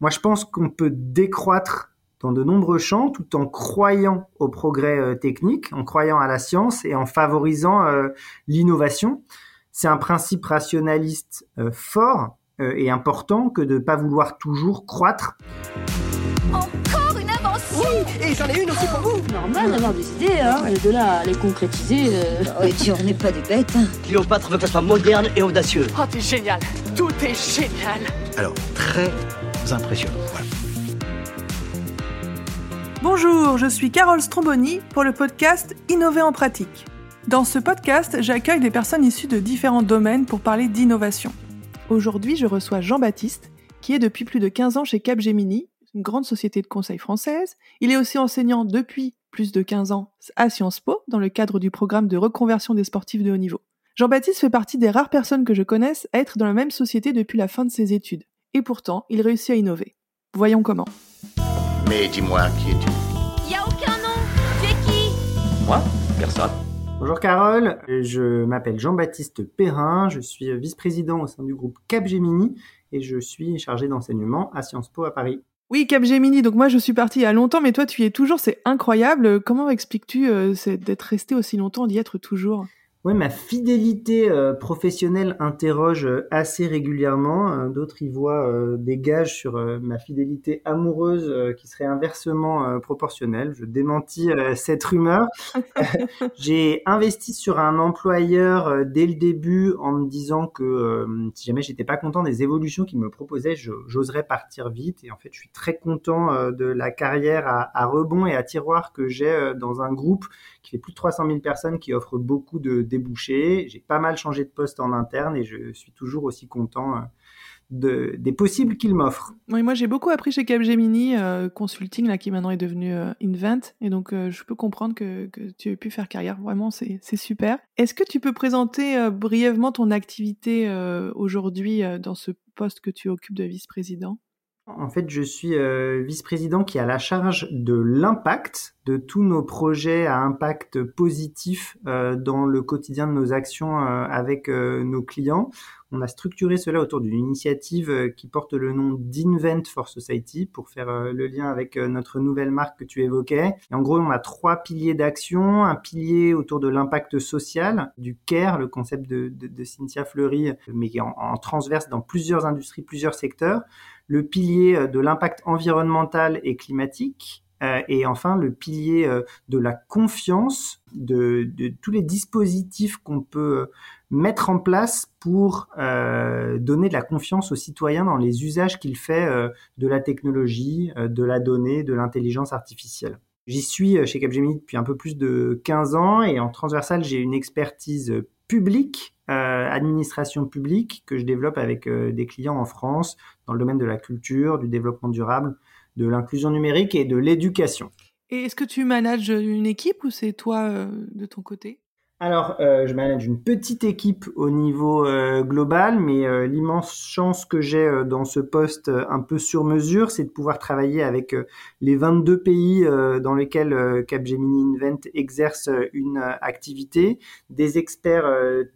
Moi, je pense qu'on peut décroître dans de nombreux champs tout en croyant au progrès euh, technique, en croyant à la science et en favorisant euh, l'innovation. C'est un principe rationaliste euh, fort et important que de ne pas vouloir toujours croître. Encore une invention Oui, et j'en ai une aussi pour vous Normal d'avoir des idées, hein, et de là à les concrétiser. Oh, et puis on n'est pas des bêtes. hein. Cléopâtre veut qu'elle soit moderne et audacieuse. Oh, t'es génial Tout est génial Alors, très impressionnant. Bonjour, je suis Carole Stromboni pour le podcast Innover en pratique. Dans ce podcast, j'accueille des personnes issues de différents domaines pour parler d'innovation. Aujourd'hui, je reçois Jean-Baptiste, qui est depuis plus de 15 ans chez Capgemini, une grande société de conseil française. Il est aussi enseignant depuis plus de 15 ans à Sciences Po, dans le cadre du programme de reconversion des sportifs de haut niveau. Jean-Baptiste fait partie des rares personnes que je connaisse à être dans la même société depuis la fin de ses études. Et pourtant, il réussit à innover. Voyons comment. Mais dis-moi, qui es-tu? Y a aucun nom Tu es qui? Moi? Personne. Bonjour Carole, je m'appelle Jean-Baptiste Perrin, je suis vice-président au sein du groupe Capgemini et je suis chargé d'enseignement à Sciences Po à Paris. Oui, Capgemini. Donc moi, je suis partie il y a longtemps, mais toi, tu y es toujours. C'est incroyable. Comment expliques-tu euh, c'est d'être resté aussi longtemps, d'y être toujours? Ouais, ma fidélité euh, professionnelle interroge euh, assez régulièrement. Euh, D'autres y voient des gages sur ma fidélité amoureuse qui serait inversement proportionnelle. Je démentis cette rumeur. J'ai investi sur un employeur dès le début en me disant que si jamais j'étais pas content des évolutions qu'il me proposait, j'oserais partir vite. Et en fait, je suis très content de la carrière à, à rebond et à tiroir que j'ai dans un groupe qui fait plus de 300 000 personnes, qui offre beaucoup de débouchés. J'ai pas mal changé de poste en interne et je suis toujours aussi content euh, de, des possibles qu'il m'offre. Oui, moi, j'ai beaucoup appris chez Capgemini euh, Consulting, là, qui maintenant est devenu euh, Invent. Et donc, je peux comprendre que, tu aies pu faire carrière. Vraiment, c'est super. Est-ce que tu peux présenter brièvement ton activité aujourd'hui dans ce poste que tu occupes de vice-président? En fait, je suis euh, vice-président qui a la charge de l'impact de tous nos projets à impact positif euh, dans le quotidien de nos actions euh, avec euh, nos clients. On a structuré cela autour d'une initiative euh, qui porte le nom d'Invent for Society pour faire euh, le lien avec euh, notre nouvelle marque que tu évoquais. En gros, on a trois piliers d'action. Un pilier autour de l'impact social, du CARE, le concept de, Cynthia Fleury, mais qui en, transverse dans plusieurs industries, plusieurs secteurs le pilier de l'impact environnemental et climatique, et enfin le pilier de la confiance, de, tous les dispositifs qu'on peut mettre en place pour euh, donner de la confiance aux citoyens dans les usages qu'il fait euh, de la technologie, euh, de la donnée, de l'intelligence artificielle. J'y suis chez Capgemini depuis un peu plus de 15 ans et en transversal, j'ai une expertise publique, administration publique, que je développe avec des clients en France dans le domaine de la culture, du développement durable, de l'inclusion numérique et de l'éducation. Et est-ce que tu manages une équipe ou c'est toi de ton côté? Alors, euh, je manage une petite équipe au niveau euh, global, mais euh, l'immense chance que j'ai euh, dans ce poste un peu sur mesure, c'est de pouvoir travailler avec les 22 pays dans lesquels Capgemini Invent exerce une activité, des experts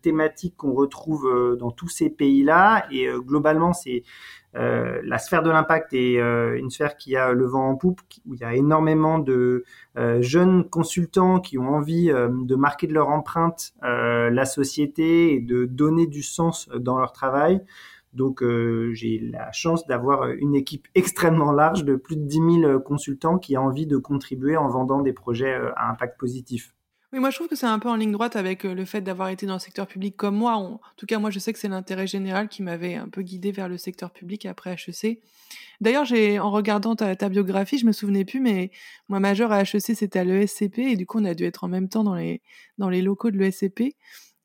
thématiques qu'on retrouve dans tous ces pays-là, et globalement, c'est euh, la sphère de l'impact est euh, une sphère qui a le vent en poupe, où il y a énormément de euh, jeunes consultants qui ont envie de marquer de leur empreinte la société et de donner du sens dans leur travail. Donc j'ai la chance d'avoir une équipe extrêmement large de plus de 10 000 consultants qui a envie de contribuer en vendant des projets à impact positif. Oui, moi je trouve que c'est un peu en ligne droite avec euh, le fait d'avoir été dans le secteur public comme moi. En tout cas, moi je sais que c'est l'intérêt général qui m'avait un peu guidé vers le secteur public après HEC. D'ailleurs, j'ai en regardant ta, biographie, je me souvenais plus, mais moi majeur à HEC c'était à l'ESCP et du coup on a dû être en même temps dans les dans les locaux de l'ESCP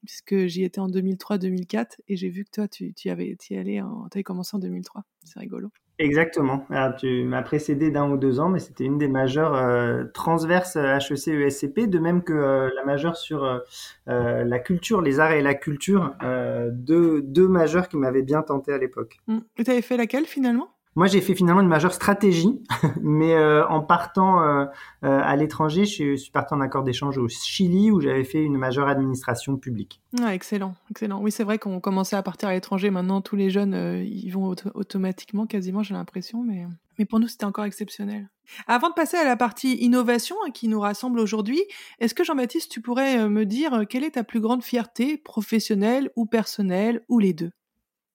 puisque j'y étais en 2003-2004 et j'ai vu que toi tu, tu avais y allais, en- t'avais commencé en 2003. C'est rigolo. Exactement. Tu m'as précédé d'un ou deux ans, mais c'était une des majeures euh, transverses HEC ESCP, de même que euh, la majeure sur euh, euh, la culture, les arts et la culture, euh, deux, deux majeures qui m'avaient bien tenté à l'époque. Mm. Et t'avais fait laquelle finalement? Moi, j'ai fait finalement une majeure stratégie, mais euh, en partant euh, euh, à l'étranger, je suis parti en accord d'échange au Chili où j'avais fait une majeure administration publique. Excellent, excellent. Oui, c'est vrai qu'on commençait à partir à l'étranger. Maintenant, tous les jeunes, ils vont automatiquement, quasiment, j'ai l'impression, mais, mais pour nous, c'était encore exceptionnel. Avant de passer à la partie innovation hein, qui nous rassemble aujourd'hui, est-ce que Jean-Baptiste, tu pourrais me dire quelle est ta plus grande fierté professionnelle ou personnelle ou les deux?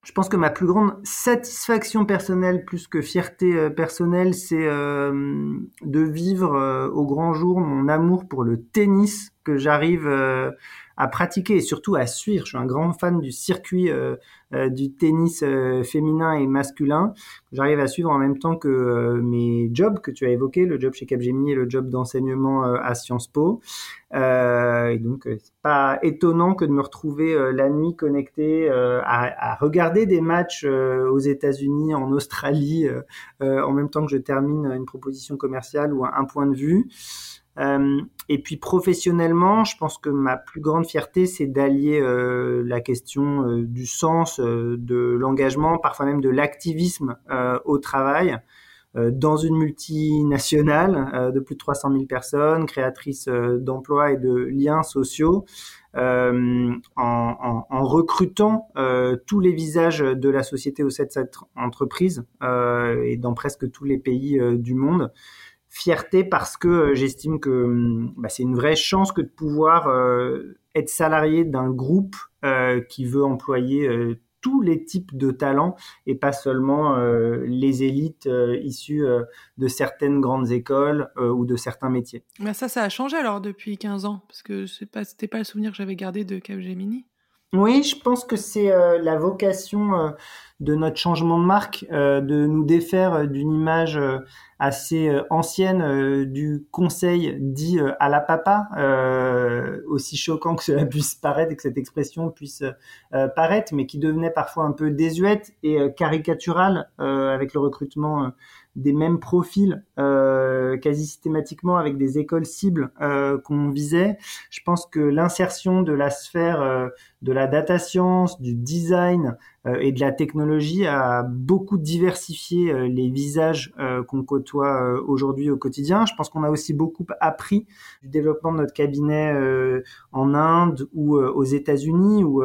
Je pense que ma plus grande satisfaction personnelle, plus que fierté euh, personnelle, c'est euh, de vivre euh, au grand jour mon amour pour le tennis que j'arrive à pratiquer et surtout à suivre. Je suis un grand fan du circuit euh, euh, du tennis euh, féminin et masculin. J'arrive à suivre en même temps que mes jobs que tu as évoqués, le job chez Capgemini et le job d'enseignement à Sciences Po. et donc, c'est pas étonnant que de me retrouver la nuit connecté à, à, regarder des matchs aux États-Unis, en Australie, en même temps que je termine une proposition commerciale ou un point de vue. Euh, et puis professionnellement, je pense que ma plus grande fierté, c'est d'allier euh, la question euh, du sens, de l'engagement, parfois même de l'activisme au travail dans une multinationale de plus de 300 000 personnes, créatrice d'emplois et de liens sociaux, en, en, en, recrutant tous les visages de la société au sein de cette entreprise et dans presque tous les pays du monde fierté parce que euh, j'estime que hum, bah, c'est une vraie chance que de pouvoir euh, être salarié d'un groupe euh, qui veut employer tous les types de talents et pas seulement les élites issues de certaines grandes écoles ou de certains métiers. Mais ça, ça a changé alors depuis 15 ans parce que ce n'était pas le souvenir que j'avais gardé de Capgemini. Oui, je pense que c'est la vocation de notre changement de marque, de nous défaire d'une image assez euh, ancienne euh, du conseil dit euh, à la papa, aussi choquant que cela puisse paraître et que cette expression puisse paraître, mais qui devenait parfois un peu désuète et caricaturale avec le recrutement des mêmes profils euh, quasi systématiquement avec des écoles cibles euh, qu'on visait. Je pense que l'insertion de la sphère euh, de la data science, du design et de la technologie a beaucoup diversifié les visages qu'on côtoie aujourd'hui au quotidien. Je pense qu'on a aussi beaucoup appris du développement de notre cabinet en Inde ou aux États-Unis où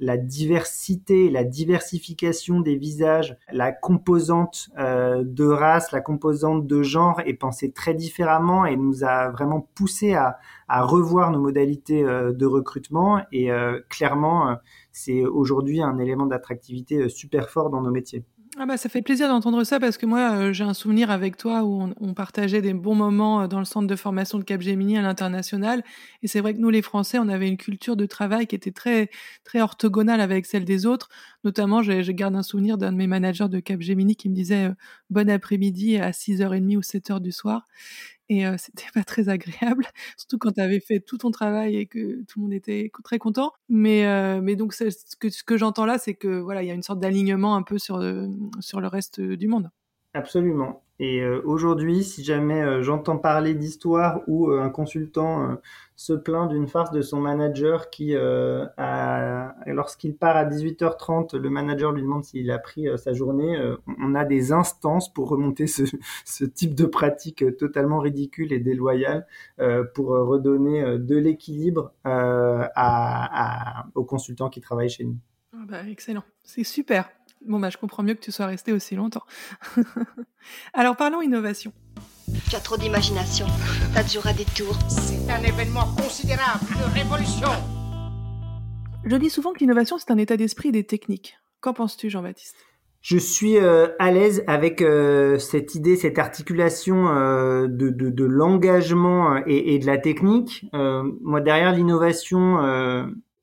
la diversité, la diversification des visages, la composante euh, de race, la composante de genre est pensée très différemment et nous a vraiment poussé à, revoir nos modalités euh, de recrutement. Et euh, clairement, c'est aujourd'hui un élément d'attractivité super fort dans nos métiers. Ah bah ça fait plaisir d'entendre ça parce que moi euh, j'ai un souvenir avec toi où on, partageait des bons moments euh, dans le centre de formation de Capgemini à l'international. Et c'est vrai que nous les Français on avait une culture de travail qui était très très orthogonale avec celle des autres. Notamment je, garde un souvenir d'un de mes managers de Capgemini qui me disait euh, bon après-midi à 6h30 ou 7h du soir et c'était pas très agréable, surtout quand tu avais fait tout ton travail et que tout le monde était très content. Mais, mais donc, ce que, ce que j'entends là, c'est que voilà, il y a une sorte d'alignement un peu sur, sur le reste du monde. Absolument. Et euh, aujourd'hui, si jamais euh, j'entends parler d'histoire où euh, un consultant se plaint d'une farce de son manager qui, lorsqu'il part à 18h30, le manager lui demande s'il a pris sa journée, on a des instances pour remonter ce, ce type de pratique totalement ridicule et déloyale pour redonner de l'équilibre à, à, aux consultants qui travaillent chez nous. Ah bah, excellent, c'est super. Bon, bah, je comprends mieux que tu sois resté aussi longtemps. Alors, parlons innovation. Tu as trop d'imagination. Ça te jouera des tours. C'est un événement considérable, une révolution. Je dis souvent que l'innovation, c'est un état d'esprit des techniques. Qu'en penses-tu, Jean-Baptiste? Je suis euh, à l'aise avec euh, cette idée, cette articulation euh, de, de, de l'engagement et, et, de la technique. moi, derrière l'innovation,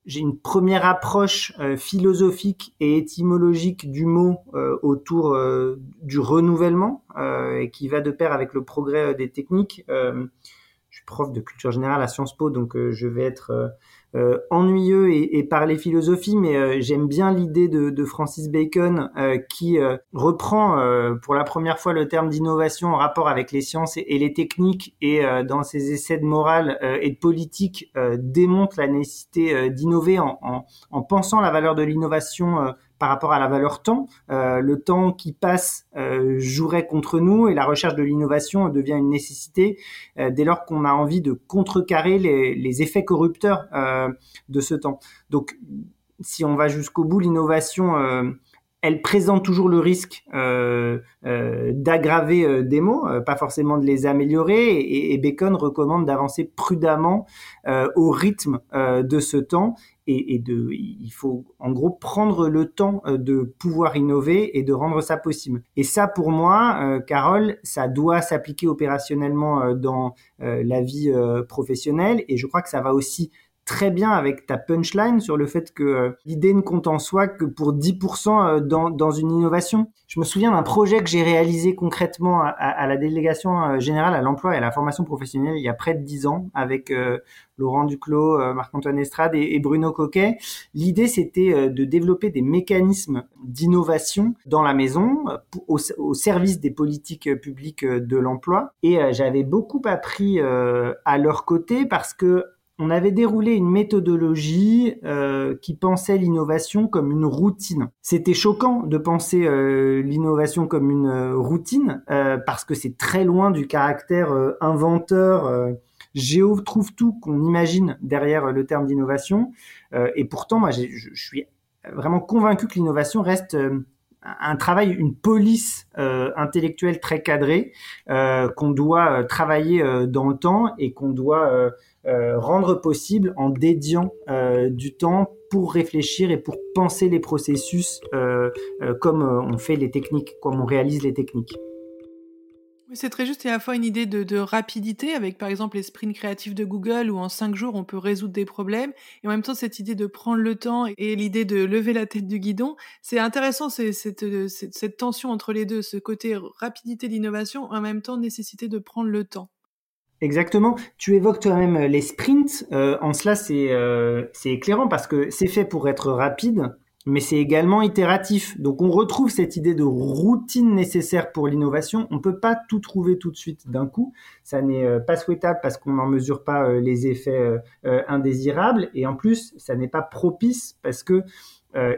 j'ai une première approche euh, philosophique et étymologique du mot euh, autour euh, du renouvellement et qui va de pair avec le progrès des techniques. je suis prof de culture générale à Sciences Po, donc je vais être euh, ennuyeux et, et, parler philosophie, mais euh, j'aime bien l'idée de, de, Francis Bacon euh, qui reprend pour la première fois le terme d'innovation en rapport avec les sciences et, les techniques et dans ses essais de morale et de politique démontre la nécessité d'innover en, en, en, pensant la valeur de l'innovation par rapport à la valeur temps. Euh, le temps qui passe euh, jouerait contre nous et la recherche de l'innovation devient une nécessité euh, dès lors qu'on a envie de contrecarrer les, les effets corrupteurs euh, de ce temps. Donc, si on va jusqu'au bout, l'innovation euh, elle présente toujours le risque euh, euh, d'aggraver euh, des mots, pas forcément de les améliorer. Et, Bacon recommande d'avancer prudemment au rythme de ce temps. Et, il faut en gros prendre le temps de pouvoir innover et de rendre ça possible. Et ça, pour moi, Carole, ça doit s'appliquer opérationnellement dans la vie professionnelle. Et je crois que ça va aussi très bien avec ta punchline sur le fait que euh, l'idée ne compte en soi que pour 10% euh, dans, dans une innovation. Je me souviens d'un projet que j'ai réalisé concrètement à, la délégation euh, générale à l'emploi et à la formation professionnelle il y a près de 10 ans avec Laurent Duclos, Marc-Antoine Estrade et, Bruno Coquet. L'idée, c'était de développer des mécanismes d'innovation dans la maison au, service des politiques publiques de l'emploi. Et j'avais beaucoup appris à leur côté parce que on avait déroulé une méthodologie euh, qui pensait l'innovation comme une routine. C'était choquant de penser euh, l'innovation comme une euh, routine euh, parce que c'est très loin du caractère euh, inventeur. Géo trouve tout qu'on imagine derrière le terme d'innovation. et pourtant, moi, je, je, suis vraiment convaincu que l'innovation reste un travail, une police euh, intellectuelle très cadrée euh, qu'on doit travailler euh, dans le temps et qu'on doit rendre possible en dédiant du temps pour réfléchir et pour penser les processus comme on fait les techniques, comme on réalise les techniques. C'est très juste. A à la fois une idée de, rapidité avec, par exemple, les sprints créatifs de Google où en cinq jours on peut résoudre des problèmes, et en même temps cette idée de prendre le temps et l'idée de lever la tête du guidon. C'est intéressant cette, cette, tension entre les deux, ce côté rapidité d'innovation, en même temps nécessité de prendre le temps. Exactement. Tu évoques toi-même les sprints. Euh, en cela, c'est euh, éclairant parce que c'est fait pour être rapide, mais c'est également itératif. Donc on retrouve cette idée de routine nécessaire pour l'innovation. On ne peut pas tout trouver tout de suite d'un coup. Ça n'est euh, pas souhaitable parce qu'on n'en mesure pas euh, les effets euh, indésirables. Et en plus, ça n'est pas propice parce que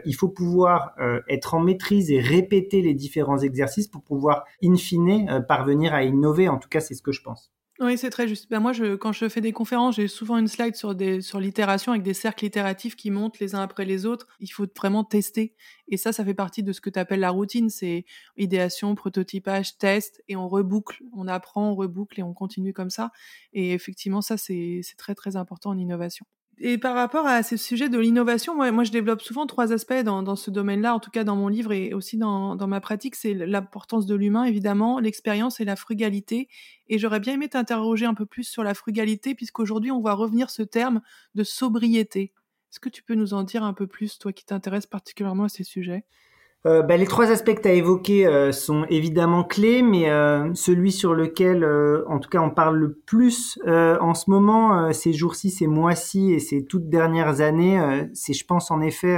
il faut pouvoir être en maîtrise et répéter les différents exercices pour pouvoir, in fine, parvenir à innover. En tout cas, c'est ce que je pense. Oui, c'est très juste. Ben moi, je, quand je fais des conférences, j'ai souvent une slide sur, des, sur l'itération avec des cercles itératifs qui montent les uns après les autres. Il faut vraiment tester. Et ça, ça fait partie de ce que tu appelles la routine. C'est idéation, prototypage, test, et on reboucle. On apprend, on reboucle et on continue comme ça. Et effectivement, ça, c'est très, très important en innovation et par rapport à ce sujet de l'innovation, moi, je développe souvent trois aspects dans, ce domaine-là, en tout cas dans mon livre et aussi dans, dans ma pratique. C'est l'importance de l'humain, évidemment, l'expérience et la frugalité. Et j'aurais bien aimé t'interroger un peu plus sur la frugalité, puisqu'aujourd'hui, on voit revenir ce terme de sobriété. Est-ce que tu peux nous en dire un peu plus, toi qui t'intéresses particulièrement à ces sujets? Euh, bah, les trois aspects que tu as évoqués euh, sont évidemment clés, mais euh, celui sur lequel, euh, en tout cas, on parle le plus euh, en ce moment, ces jours-ci, ces mois-ci et ces toutes dernières années, c'est, je pense, en effet,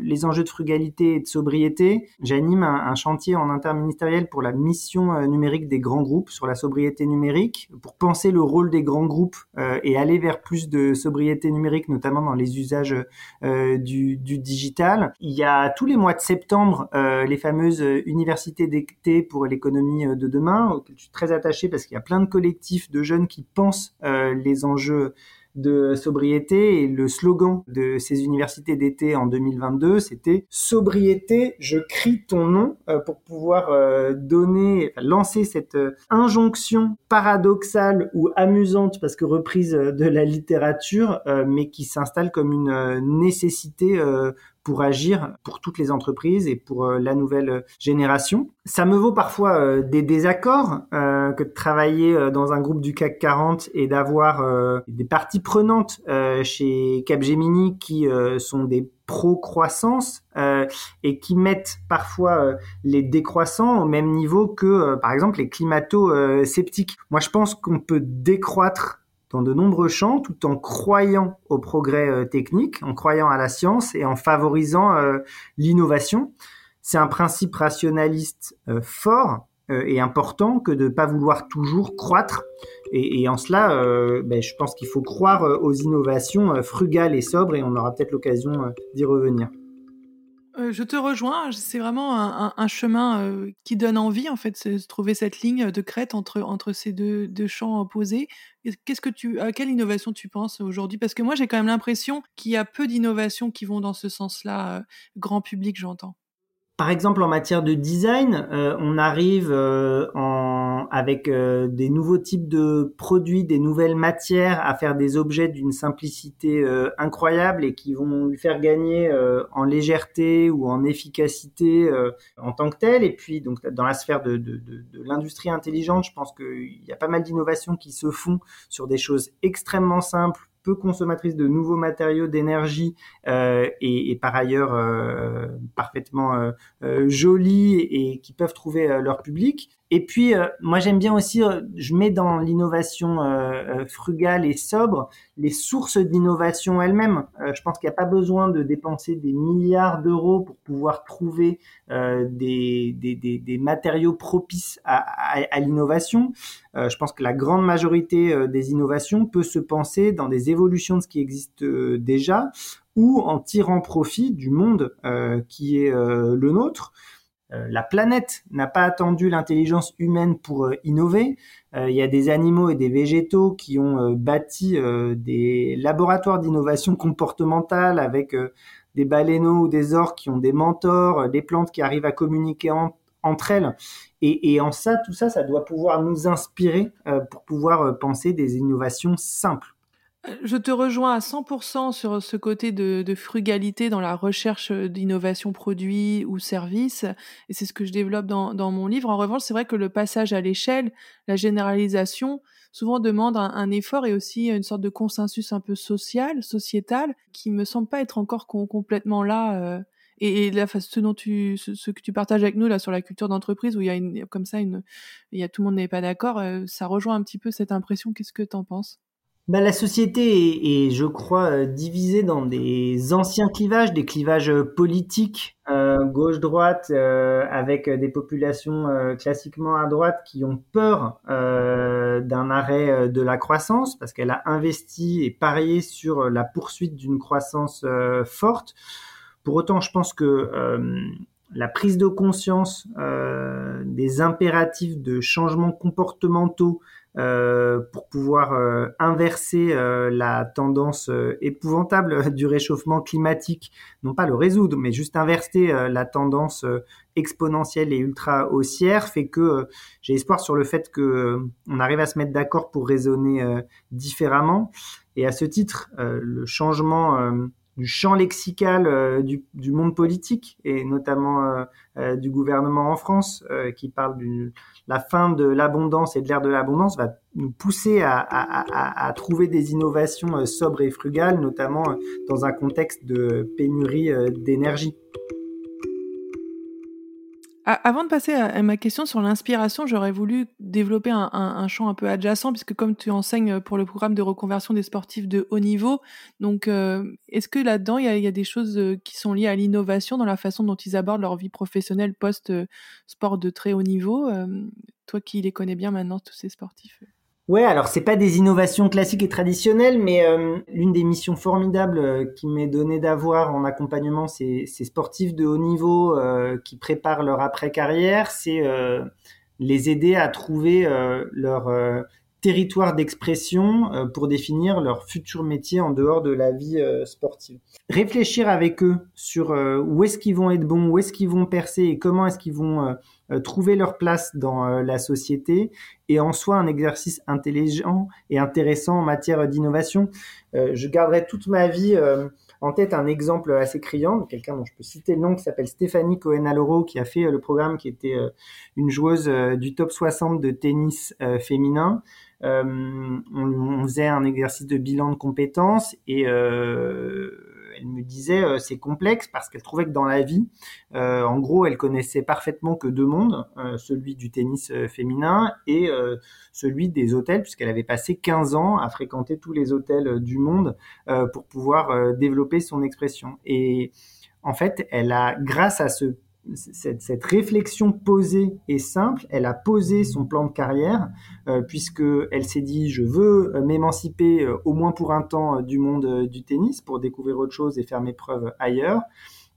les enjeux de frugalité et de sobriété. J'anime un, un, chantier en interministériel pour la mission numérique des grands groupes sur la sobriété numérique, pour penser le rôle des grands groupes et aller vers plus de sobriété numérique, notamment dans les usages du, du digital. Il y a tous les mois de septembre euh, les fameuses universités d'été pour l'économie euh, de demain, auxquelles je suis très attaché parce qu'il y a plein de collectifs de jeunes qui pensent euh, les enjeux de sobriété. Et le slogan de ces universités d'été en 2022 c'était sobriété je crie ton nom euh, pour pouvoir euh, donner lancer cette euh, injonction paradoxale ou amusante parce que reprise de la littérature mais qui s'installe comme une nécessité pour agir pour toutes les entreprises et pour euh, la nouvelle génération. Ça me vaut parfois euh, des désaccords euh, que de travailler dans un groupe du CAC 40 et d'avoir des parties prenantes chez Capgemini qui sont des pro-croissance et qui mettent parfois les décroissants au même niveau que, par exemple, les climato-sceptiques. Moi, je pense qu'on peut décroître dans de nombreux champs tout en croyant au progrès euh, technique, en croyant à la science et en favorisant euh, l'innovation. C'est un principe rationaliste euh, fort et important que de ne pas vouloir toujours croître. Et, en cela, ben, je pense qu'il faut croire aux innovations frugales et sobres et on aura peut-être l'occasion d'y revenir. Euh, je te rejoins. C'est vraiment un, chemin euh, qui donne envie, en fait, de trouver cette ligne de crête entre, ces deux, deux champs opposés. Qu'est-ce que tu, à quelle innovation tu penses aujourd'hui? Parce que moi, j'ai quand même l'impression qu'il y a peu d'innovations qui vont dans ce sens-là, euh, grand public, j'entends. Par exemple, en matière de design, euh, on arrive euh, en, avec euh, des nouveaux types de produits, des nouvelles matières à faire des objets d'une simplicité incroyable et qui vont lui faire gagner en légèreté ou en efficacité en tant que tel. Et puis, donc, dans la sphère de, de, l'industrie intelligente, je pense qu'il y a pas mal d'innovations qui se font sur des choses extrêmement simples peu consommatrices de nouveaux matériaux, d'énergie euh, et, par ailleurs euh, parfaitement euh, jolies et qui peuvent trouver leur public. Et puis, euh, moi, j'aime bien aussi, euh, je mets dans l'innovation euh, frugale et sobre les sources d'innovation elles-mêmes. je pense qu'il n'y a pas besoin de dépenser des milliards d'euros pour pouvoir trouver des, des, des, des, matériaux propices à, à, à l'innovation. je pense que la grande majorité des innovations peut se penser dans des évolutions de ce qui existe déjà ou en tirant profit du monde qui est le nôtre. Euh, la planète n'a pas attendu l'intelligence humaine pour euh, innover. Euh, il y a des animaux et des végétaux qui ont bâti des laboratoires d'innovation comportementale avec des baleineaux ou des orques qui ont des mentors, des plantes qui arrivent à communiquer entre elles. Et, et, en ça, tout ça, ça doit pouvoir nous inspirer pour pouvoir penser des innovations simples. Je te rejoins à 100% sur ce côté de, frugalité dans la recherche d'innovation produit ou service, et c'est ce que je développe dans, mon livre. En revanche, c'est vrai que le passage à l'échelle, la généralisation, souvent demande un, un, effort et aussi une sorte de consensus un peu social, sociétal, qui me semble pas être encore complètement là. Euh, et, là, ce dont tu, ce, que tu partages avec nous là sur la culture d'entreprise, où il y a une, comme ça, une, il y a tout le monde n'est pas d'accord, euh, ça rejoint un petit peu cette impression. Qu'est-ce que tu en penses? Bah, la société est, je crois, euh, divisée dans des anciens clivages, des clivages politiques, euh, gauche-droite, euh, avec des populations classiquement à droite qui ont peur d'un arrêt de la croissance parce qu'elle a investi et parié sur la poursuite d'une croissance forte. Pour autant, je pense que la prise de conscience des impératifs de changements comportementaux euh, pour pouvoir euh, inverser euh, la tendance épouvantable du réchauffement climatique, non pas le résoudre, mais juste inverser la tendance exponentielle et ultra haussière, fait que j'ai espoir sur le fait que on arrive à se mettre d'accord pour raisonner différemment. Et à ce titre, le changement du champ lexical du, du, monde politique et notamment du gouvernement en France qui parle d'une la fin de l'abondance et de l'ère de l'abondance va nous pousser à, à, à, trouver des innovations euh, sobres et frugales, notamment euh, dans un contexte de pénurie euh, d'énergie. Avant de passer à ma question sur l'inspiration, j'aurais voulu développer un, champ un peu adjacent, puisque comme tu enseignes pour le programme de reconversion des sportifs de haut niveau, donc est-ce que là-dedans, il y, y a, des choses qui sont liées à l'innovation dans la façon dont ils abordent leur vie professionnelle post-sport de très haut niveau Toi qui les connais bien maintenant, tous ces sportifs. Ouais, alors c'est pas des innovations classiques et traditionnelles, mais euh, l'une des missions formidables euh, qui m'est donnée d'avoir en accompagnement ces, ces, sportifs de haut niveau euh, qui préparent leur après-carrière, c'est les aider à trouver leur territoire d'expression pour définir leur futur métier en dehors de la vie sportive. Réfléchir avec eux sur où est-ce qu'ils vont être bons, où est-ce qu'ils vont percer et comment est-ce qu'ils vont euh, trouver leur place dans euh, la société et en soi un exercice intelligent et intéressant en matière d'innovation. Euh, je garderai toute ma vie en tête un exemple assez criant, quelqu'un dont je peux citer le nom, qui s'appelle Stéphanie Cohen-Aloro, qui a fait le programme, qui était une joueuse du top 60 de tennis féminin. on, faisait un exercice de bilan de compétences et elle me disait euh, c'est complexe parce qu'elle trouvait que dans la vie, euh, en gros, elle connaissait parfaitement que deux mondes, euh, celui du tennis féminin et celui des hôtels, puisqu'elle avait passé 15 ans à fréquenter tous les hôtels du monde pour pouvoir développer son expression. Et en fait, elle a, grâce à ce cette, cette, réflexion posée et simple, elle a posé son plan de carrière euh, puisque s'est dit je veux euh, m'émanciper euh, au moins pour un temps du monde du tennis pour découvrir autre chose et faire mes preuves ailleurs.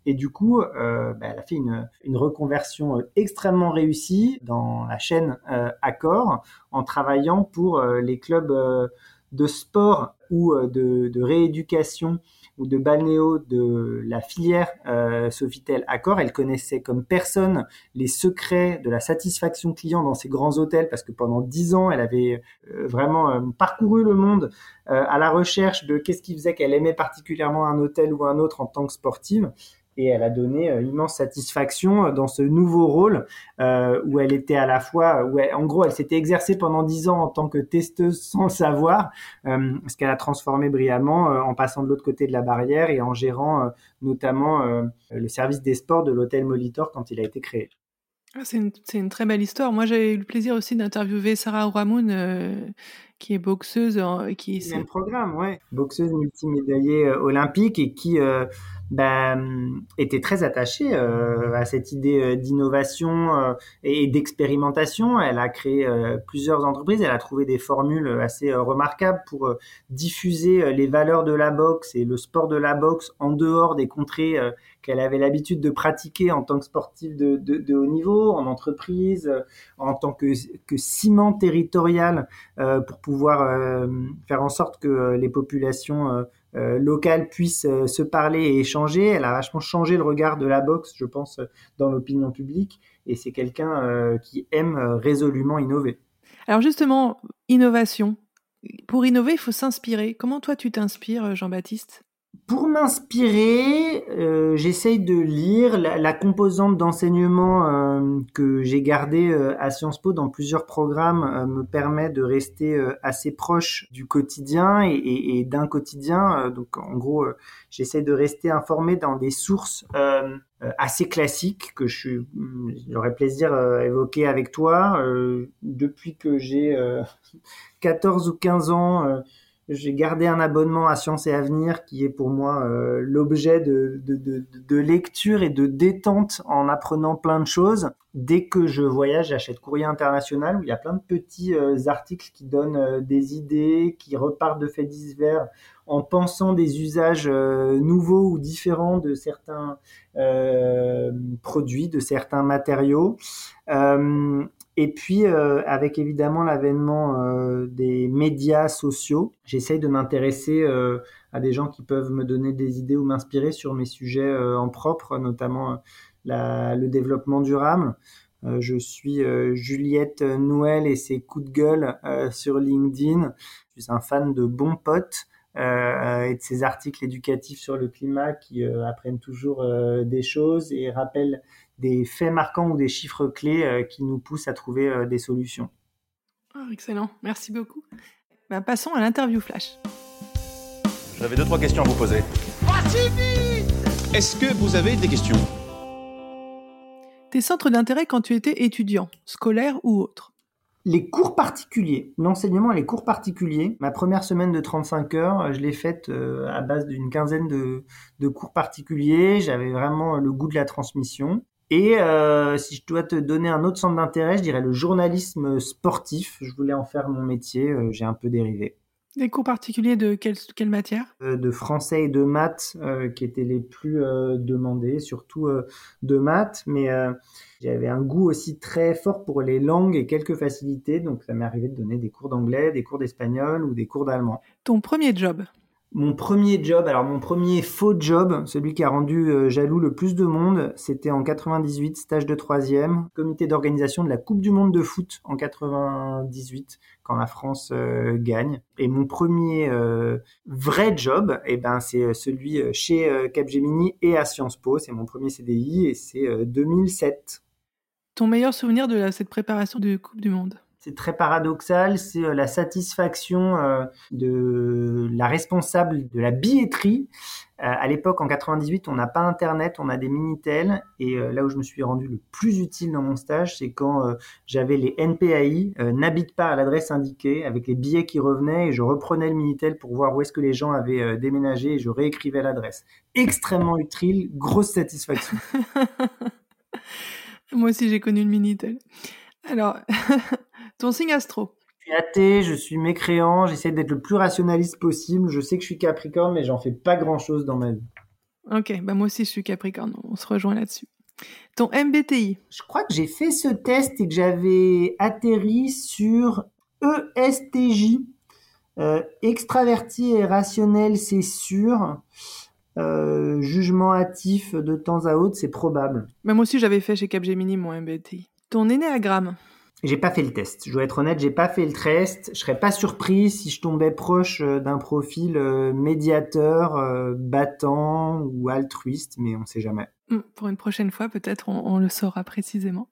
Et du coup, euh, bah, elle a fait une, une reconversion euh, extrêmement réussie dans la chaîne euh, Accor en travaillant pour euh, les clubs euh, de sport ou euh, de, de rééducation ou de balnéo de la filière euh, Sofitel Accor. Elle connaissait comme personne les secrets de la satisfaction client dans ces grands hôtels parce que pendant dix ans, elle avait euh, vraiment euh, parcouru le monde euh, à la recherche de qu'est-ce qui faisait qu'elle aimait particulièrement un hôtel ou un autre en tant que sportive. Et elle a donné euh, immense satisfaction euh, dans ce nouveau rôle euh, où elle était à la fois, où elle- en gros, elle s'était exercée pendant dix ans en tant que testeuse sans savoir, euh, ce qu'elle a transformé brillamment euh, en passant de l'autre côté de la barrière et en gérant euh, notamment euh, le service des sports de l'hôtel Molitor quand il a été créé. Ah, c'est une, très belle histoire. Moi, j'ai eu le plaisir aussi d'interviewer Sarah Ouramoun, euh, qui est boxeuse, qui Même programme, ouais. Boxeuse multimédaillée euh, olympique et qui euh, bah, hum, était très attachée à cette idée d'innovation et d'expérimentation. Elle a créé plusieurs entreprises. Elle a trouvé des formules assez remarquables pour diffuser les valeurs de la boxe et le sport de la boxe en dehors des contrées qu'elle avait l'habitude de pratiquer en tant que sportive de, de, haut niveau, en entreprise, euh, en tant que, que ciment territorial euh, pour pouvoir euh, faire en sorte que les populations locales puissent se parler et échanger. Elle a vachement changé le regard de la boxe, je pense, dans l'opinion publique. Et c'est quelqu'un qui aime résolument innover. Alors justement, innovation. Pour innover, il faut s'inspirer. Comment toi, tu t'inspires, Jean-Baptiste? Pour m'inspirer, euh, j'essaye de lire la, la composante d'enseignement euh, que j'ai gardée euh, à Sciences Po dans plusieurs programmes euh, me permet de rester euh, assez proche du quotidien et, et- et d'un quotidien. Euh, donc en gros, j'essaie de rester informé dans des sources assez classiques que je hum, j'aurais plaisir à évoquer avec toi. Depuis que j'ai euh, 14 ou 15 ans, j'ai gardé un abonnement à Sciences et Avenir qui est pour moi euh, l'objet de, de, de, lecture et de détente en apprenant plein de choses. Dès que je voyage, j'achète Courrier International où il y a plein de petits euh, articles qui donnent euh, des idées, qui repartent de faits divers en pensant des usages nouveaux ou différents de certains produits, de certains matériaux. Et puis, euh, avec évidemment l'avènement euh, des médias sociaux, j'essaye de m'intéresser euh, à des gens qui peuvent me donner des idées ou m'inspirer sur mes sujets euh, en propre, notamment euh, la- le développement durable. Euh, je suis Juliette Noël et ses coups de gueule sur LinkedIn. Je suis un fan de bons potes euh, et de ces articles éducatifs sur le climat qui euh, apprennent toujours euh, des choses et rappellent des faits marquants ou des chiffres clés euh, qui nous poussent à trouver euh, des solutions. Ah, Excellent, merci beaucoup. Bah, passons à l'interview flash. J'avais deux, trois questions à vous poser. Est-ce que vous avez des questions? Tes centres d'intérêt quand tu étais étudiant, scolaire ou autre? Les cours particuliers, l'enseignement et les cours particuliers, ma première semaine de 35 heures, euh, je l'ai faite à base d'une quinzaine de, de cours particuliers. J'avais vraiment le goût de la transmission. Et euh, si je dois te donner un autre centre d'intérêt, je dirais le journalisme sportif. Je voulais en faire mon métier, euh, j'ai un peu dérivé. Des cours particuliers de quelle, quelle matière? Euh, de français et de maths qui étaient les plus demandés, surtout de maths, mais j'avais un goût aussi très fort pour les langues et quelques facilités, donc ça m'est arrivé de donner des cours d'anglais, des cours d'espagnol ou des cours d'allemand. Ton premier job? Mon premier job, alors mon premier faux job, celui qui a rendu euh, jaloux le plus de monde, c'était en 98, stage de troisième, comité d'organisation de la Coupe du Monde de foot en 98, quand la France euh, gagne. Et mon premier euh, vrai job, eh ben, c'est celui chez Capgemini et à Sciences Po. C'est mon premier CDI et c'est euh, 2007. Ton meilleur souvenir de cette préparation de Coupe du Monde? C'est très paradoxal, c'est euh, la satisfaction euh, de la responsable de la billetterie. Euh, à l'époque, en 98, on n'a pas Internet, on a des Minitel. Et là où je me suis rendu le plus utile dans mon stage, c'est quand j'avais les NPAI, n'habite pas à l'adresse indiquée, avec les billets qui revenaient, et je reprenais le Minitel pour voir où est-ce que les gens avaient déménagé, et je réécrivais l'adresse. Extrêmement utile, grosse satisfaction. Moi aussi, j'ai connu le Minitel. Alors, ton signe astro Je suis athée, je suis mécréant, j'essaie d'être le plus rationaliste possible. Je sais que je suis Capricorne, mais j'en fais pas grand chose dans ma vie. Ok, bah moi aussi je suis Capricorne, on se rejoint là-dessus. Ton MBTI Je crois que j'ai fait ce test et que j'avais atterri sur ESTJ. Euh, extraverti et rationnel, c'est sûr. Euh, jugement hâtif de temps à autre, c'est probable. bah Moi aussi j'avais fait chez Capgemini mon MBTI. Ton énéagramme J'ai pas fait le test. Je dois être honnête, j'ai pas fait le test. Je serais pas surpris si je tombais proche euh, d'un profil euh, médiateur, euh, battant ou altruiste, mais on sait jamais. Hmm, Pour une prochaine fois, peut-être on le saura précisément.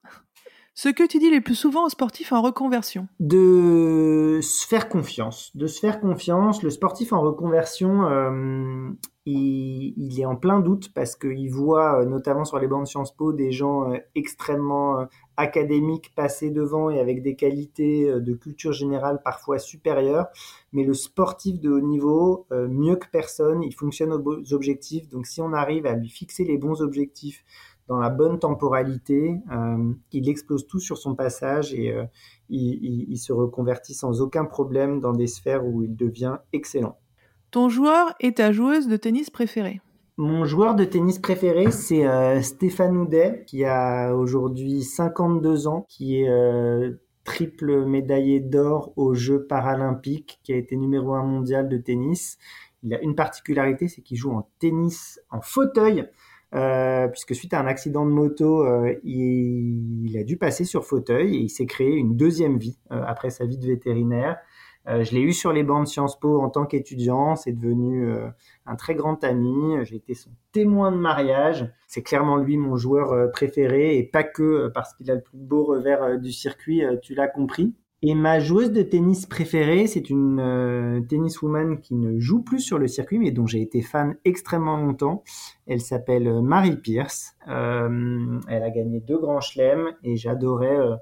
Ce que tu dis le plus souvent aux sportifs en reconversion. De se faire confiance, de se faire confiance. Le sportif en reconversion, euh, il, il est en plein doute parce qu'il voit, euh, notamment sur les bancs de Sciences Po, des gens euh, extrêmement académiques passer devant et avec des qualités de culture générale parfois supérieures. Mais le sportif de haut niveau, mieux que personne, il fonctionne aux objectifs. Donc si on arrive à lui fixer les bons objectifs dans la bonne temporalité, euh, il explose tout sur son passage et euh, il, il- il se reconvertit sans aucun problème dans des sphères où il devient excellent. Ton joueur et ta joueuse de tennis préférée. Mon joueur de tennis préféré, c'est euh, Stéphane Houdet, qui a aujourd'hui 52 ans, qui est triple médaillé d'or aux Jeux paralympiques, qui a été numéro un mondial de tennis. Il a une particularité, c'est qu'il joue en tennis en fauteuil, euh, puisque suite à un accident de moto, euh, il, il a dû passer sur fauteuil et il s'est créé une deuxième vie euh, après sa vie de vétérinaire. Euh, je l'ai eu sur les bancs de Sciences Po en tant qu'étudiant, c'est devenu euh, un très grand ami. J'ai été son témoin de mariage. C'est clairement lui mon joueur préféré et pas que parce qu'il a le plus beau revers du circuit, tu l'as compris. Et ma joueuse de tennis préférée, c'est une euh, tenniswoman qui ne joue plus sur le circuit, mais dont j'ai été fan extrêmement longtemps. Elle s'appelle euh, Marie Pierce. Euh, elle a gagné deux grands chelems et j'adorais euh,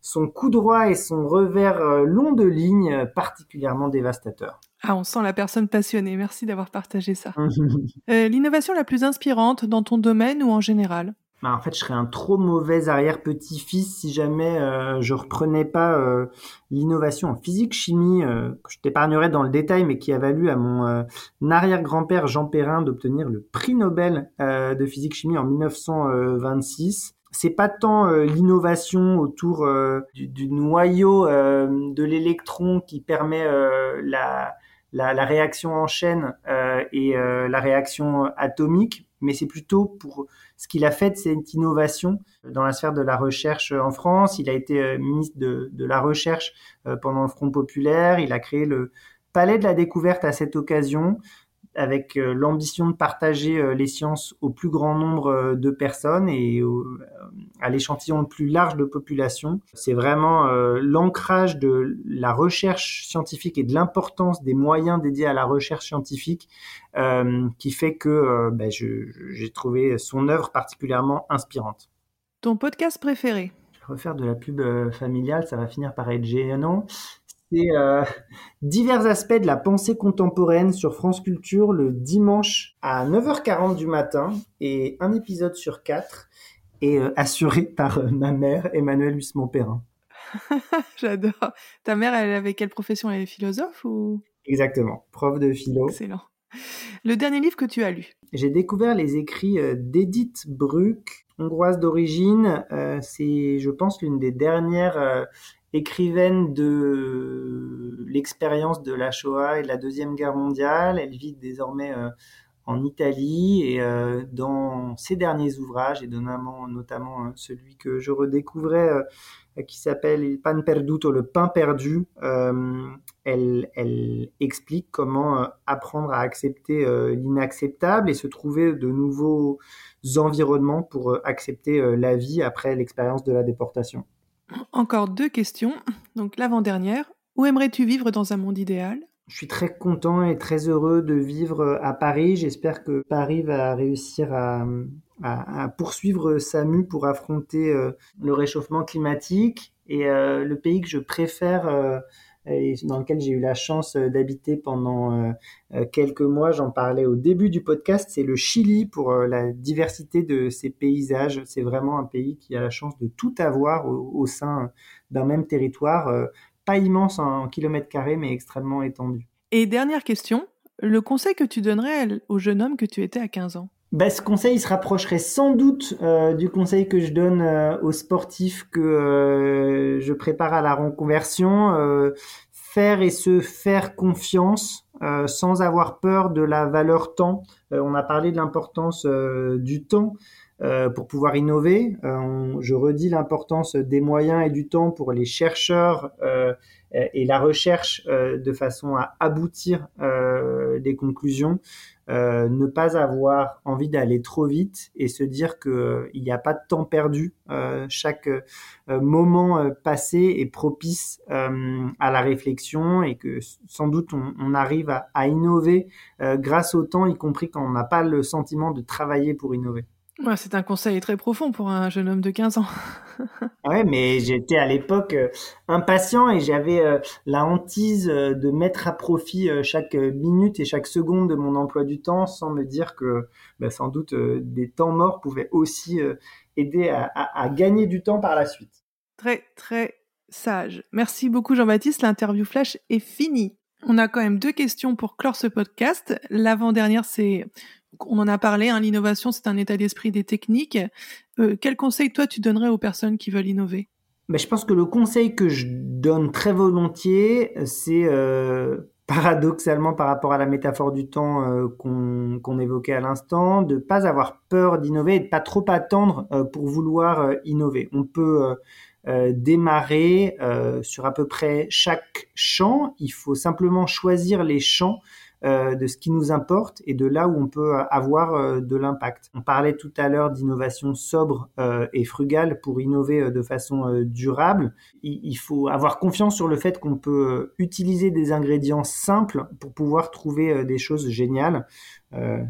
son coup droit et son revers long de ligne particulièrement dévastateur. Ah, on sent la personne passionnée. Merci d'avoir partagé ça. L'innovation la plus inspirante dans ton domaine ou en général? Bah, en fait, je serais un trop mauvais arrière-petit-fils si jamais euh, je reprenais pas euh, l'innovation en physique-chimie, euh, que je t'épargnerai dans le détail, mais qui a valu à mon euh, arrière-grand-père Jean Perrin d'obtenir le prix Nobel euh, de physique-chimie en 1926. C'est pas tant euh, l'innovation autour euh, du, du noyau euh, de l'électron qui permet euh, la, la, la réaction en chaîne et la réaction atomique, mais c'est plutôt pour ce qu'il a fait cette innovation dans la sphère de la recherche en France. Il a été euh, ministre de, de la Recherche euh, pendant le Front populaire. Il a créé le Palais de la Découverte à cette occasion avec euh, l'ambition de partager euh, les sciences au plus grand nombre euh, de personnes et au- à l'échantillon le plus large de population. C'est vraiment euh, l'ancrage de la recherche scientifique et de l'importance des moyens dédiés à la recherche scientifique euh, qui fait que euh, ben, j'ai trouvé son œuvre particulièrement inspirante. Ton podcast préféré? Je vais refaire de la pub familiale, ça va finir par être gênant. Euh, divers aspects de la pensée contemporaine sur France Culture le dimanche à 9h40 du matin et un épisode sur quatre est euh, assuré par euh, ma mère, Emmanuelle Huisman-Perrin. J'adore. Ta mère, elle avait quelle profession? Elle est philosophe ou? Exactement, prof de philo. Excellent. Le dernier livre que tu as lu? J'ai découvert les écrits d'Edith Bruck, hongroise d'origine. Euh, c'est, je pense, l'une des dernières euh, écrivaines de l'expérience de la Shoah et de la Deuxième Guerre mondiale. Elle vit désormais euh, en Italie et euh, dans ses derniers ouvrages, et notamment, notamment euh, celui que je redécouvrais qui s'appelle Il pan perduto, le pain perdu, elle, explique comment apprendre à accepter l'inacceptable et se trouver de nouveaux environnements pour accepter la vie après l'expérience de la déportation. Encore deux questions. Donc l'avant-dernière. Où aimerais-tu vivre dans un monde idéal? Je suis très content et très heureux de vivre euh, à Paris. J'espère que Paris va réussir à, poursuivre sa mue pour affronter euh, le réchauffement climatique. Et euh, le pays que je préfère et dans lequel j'ai eu la chance euh, d'habiter pendant euh, euh, quelques mois, j'en parlais au début du podcast, c'est le Chili pour la diversité de ses paysages. C'est vraiment un pays qui a la chance de tout avoir au, au sein d'un même territoire, pas immense en kilomètres carrés, mais extrêmement étendu. Et dernière question. Le conseil que tu donnerais au jeune homme que tu étais à 15 ans? Bah, ce conseil se rapprocherait sans doute euh, du conseil que je donne euh, aux sportifs que euh, je prépare à la reconversion. faire et se faire confiance sans avoir peur de la valeur temps. on a parlé de l'importance du temps. Pour pouvoir innover. je redis l'importance des moyens et du temps pour les chercheurs et la recherche de façon à aboutir des conclusions. Euh, ne pas avoir envie d'aller trop vite et se dire qu'il euh, n'y a pas de temps perdu. Euh, chaque moment passé est propice à la réflexion et que sans doute on, arrive à innover grâce au temps, y compris quand on n'a pas le sentiment de travailler pour innover c'est un conseil très profond pour un jeune homme de 15 ans. ouais, mais j'étais à l'époque euh, impatient et j'avais euh, la hantise euh, de mettre à profit chaque minute et chaque seconde de mon emploi du temps sans me dire que bah, sans doute des temps morts pouvaient aussi aider à, gagner du temps par la suite. Très, très sage. Merci beaucoup Jean-Baptiste. L'interview flash est finie. On a quand même deux questions pour clore ce podcast. L'avant-dernière, c'est on en a parlé, hein, l'innovation, c'est un état d'esprit des techniques. Euh, quel conseil, toi, tu donnerais aux personnes qui veulent innover? Ben, Je pense que le conseil que je donne très volontiers, c'est euh, paradoxalement par rapport à la métaphore du temps euh, qu'on évoquait à l'instant, de ne pas avoir peur d'innover et de pas trop attendre pour vouloir innover. On peut démarrer sur à peu près chaque champ. Il faut simplement choisir les champs euh, de ce qui nous importe et de là où on peut avoir euh, de l'impact. On parlait tout à l'heure d'innovation sobre euh, et frugale pour innover de façon durable. Il, faut avoir confiance sur le fait qu'on peut utiliser des ingrédients simples pour pouvoir trouver des choses géniales.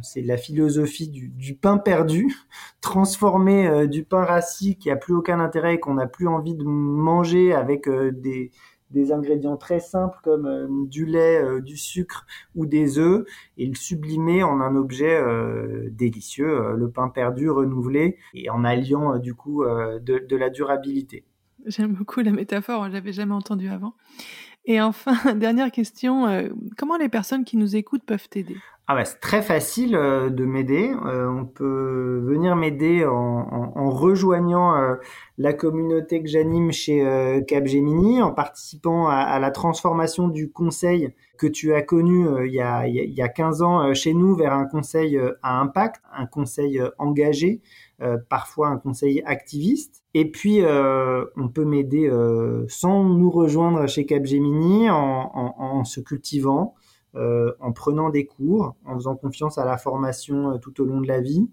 c'est la philosophie du, pain perdu, transformer du pain rassis qui a plus aucun intérêt et qu'on n'a plus envie de manger avec des, des ingrédients très simples comme euh, du lait, euh, du sucre ou des œufs et le sublimer en un objet euh, délicieux, le pain perdu renouvelé et en alliant du coup de, la durabilité. J'aime beaucoup la métaphore, je l'avais jamais entendue avant. Et enfin, dernière question, comment les personnes qui nous écoutent peuvent t'aider? Ah bah, c'est très facile euh, de m'aider. Euh, on peut venir m'aider en, en, rejoignant euh, la communauté que j'anime chez Capgemini, en participant à, à, la transformation du conseil que tu as connu il, y a, il y a 15 ans chez nous vers un conseil à impact, un conseil engagé, parfois un conseil activiste. Et puis, on peut m'aider sans nous rejoindre chez Capgemini en, en, en se cultivant, euh, en prenant des cours, en faisant confiance à la formation euh, tout au long de la vie,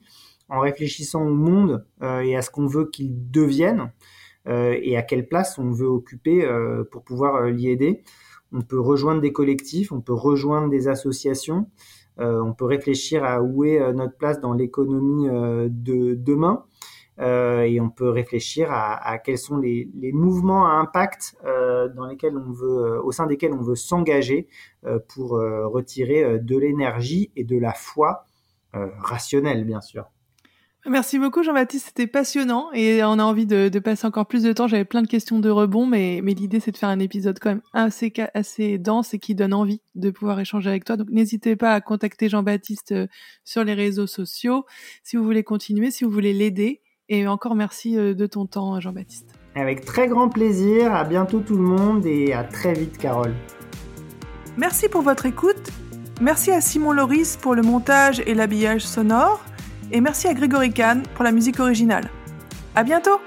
en réfléchissant au monde euh, et à ce qu'on veut qu'il devienne et à quelle place on veut occuper pour pouvoir l'y aider. On peut rejoindre des collectifs, on peut rejoindre des associations, on peut réfléchir à où est notre place dans l'économie de demain. Euh, et on peut réfléchir à, quels sont les, mouvements à impact euh, dans lesquels on veut, euh, au sein desquels on veut s'engager pour retirer de l'énergie et de la foi rationnelle, bien sûr. Merci beaucoup Jean-Baptiste, c'était passionnant et on a envie de, passer encore plus de temps. J'avais plein de questions de rebond, mais, l'idée c'est de faire un épisode quand même assez dense et qui donne envie de pouvoir échanger avec toi. Donc n'hésitez pas à contacter Jean-Baptiste sur les réseaux sociaux si vous voulez continuer, si vous voulez l'aider. Et encore merci euh, de ton temps, Jean-Baptiste. Avec très grand plaisir. À bientôt tout le monde et à très vite, Carole. Merci pour votre écoute. Merci à Simon Loris pour le montage et l'habillage sonore. Et merci à Grégory Kahn pour la musique originale. À bientôt!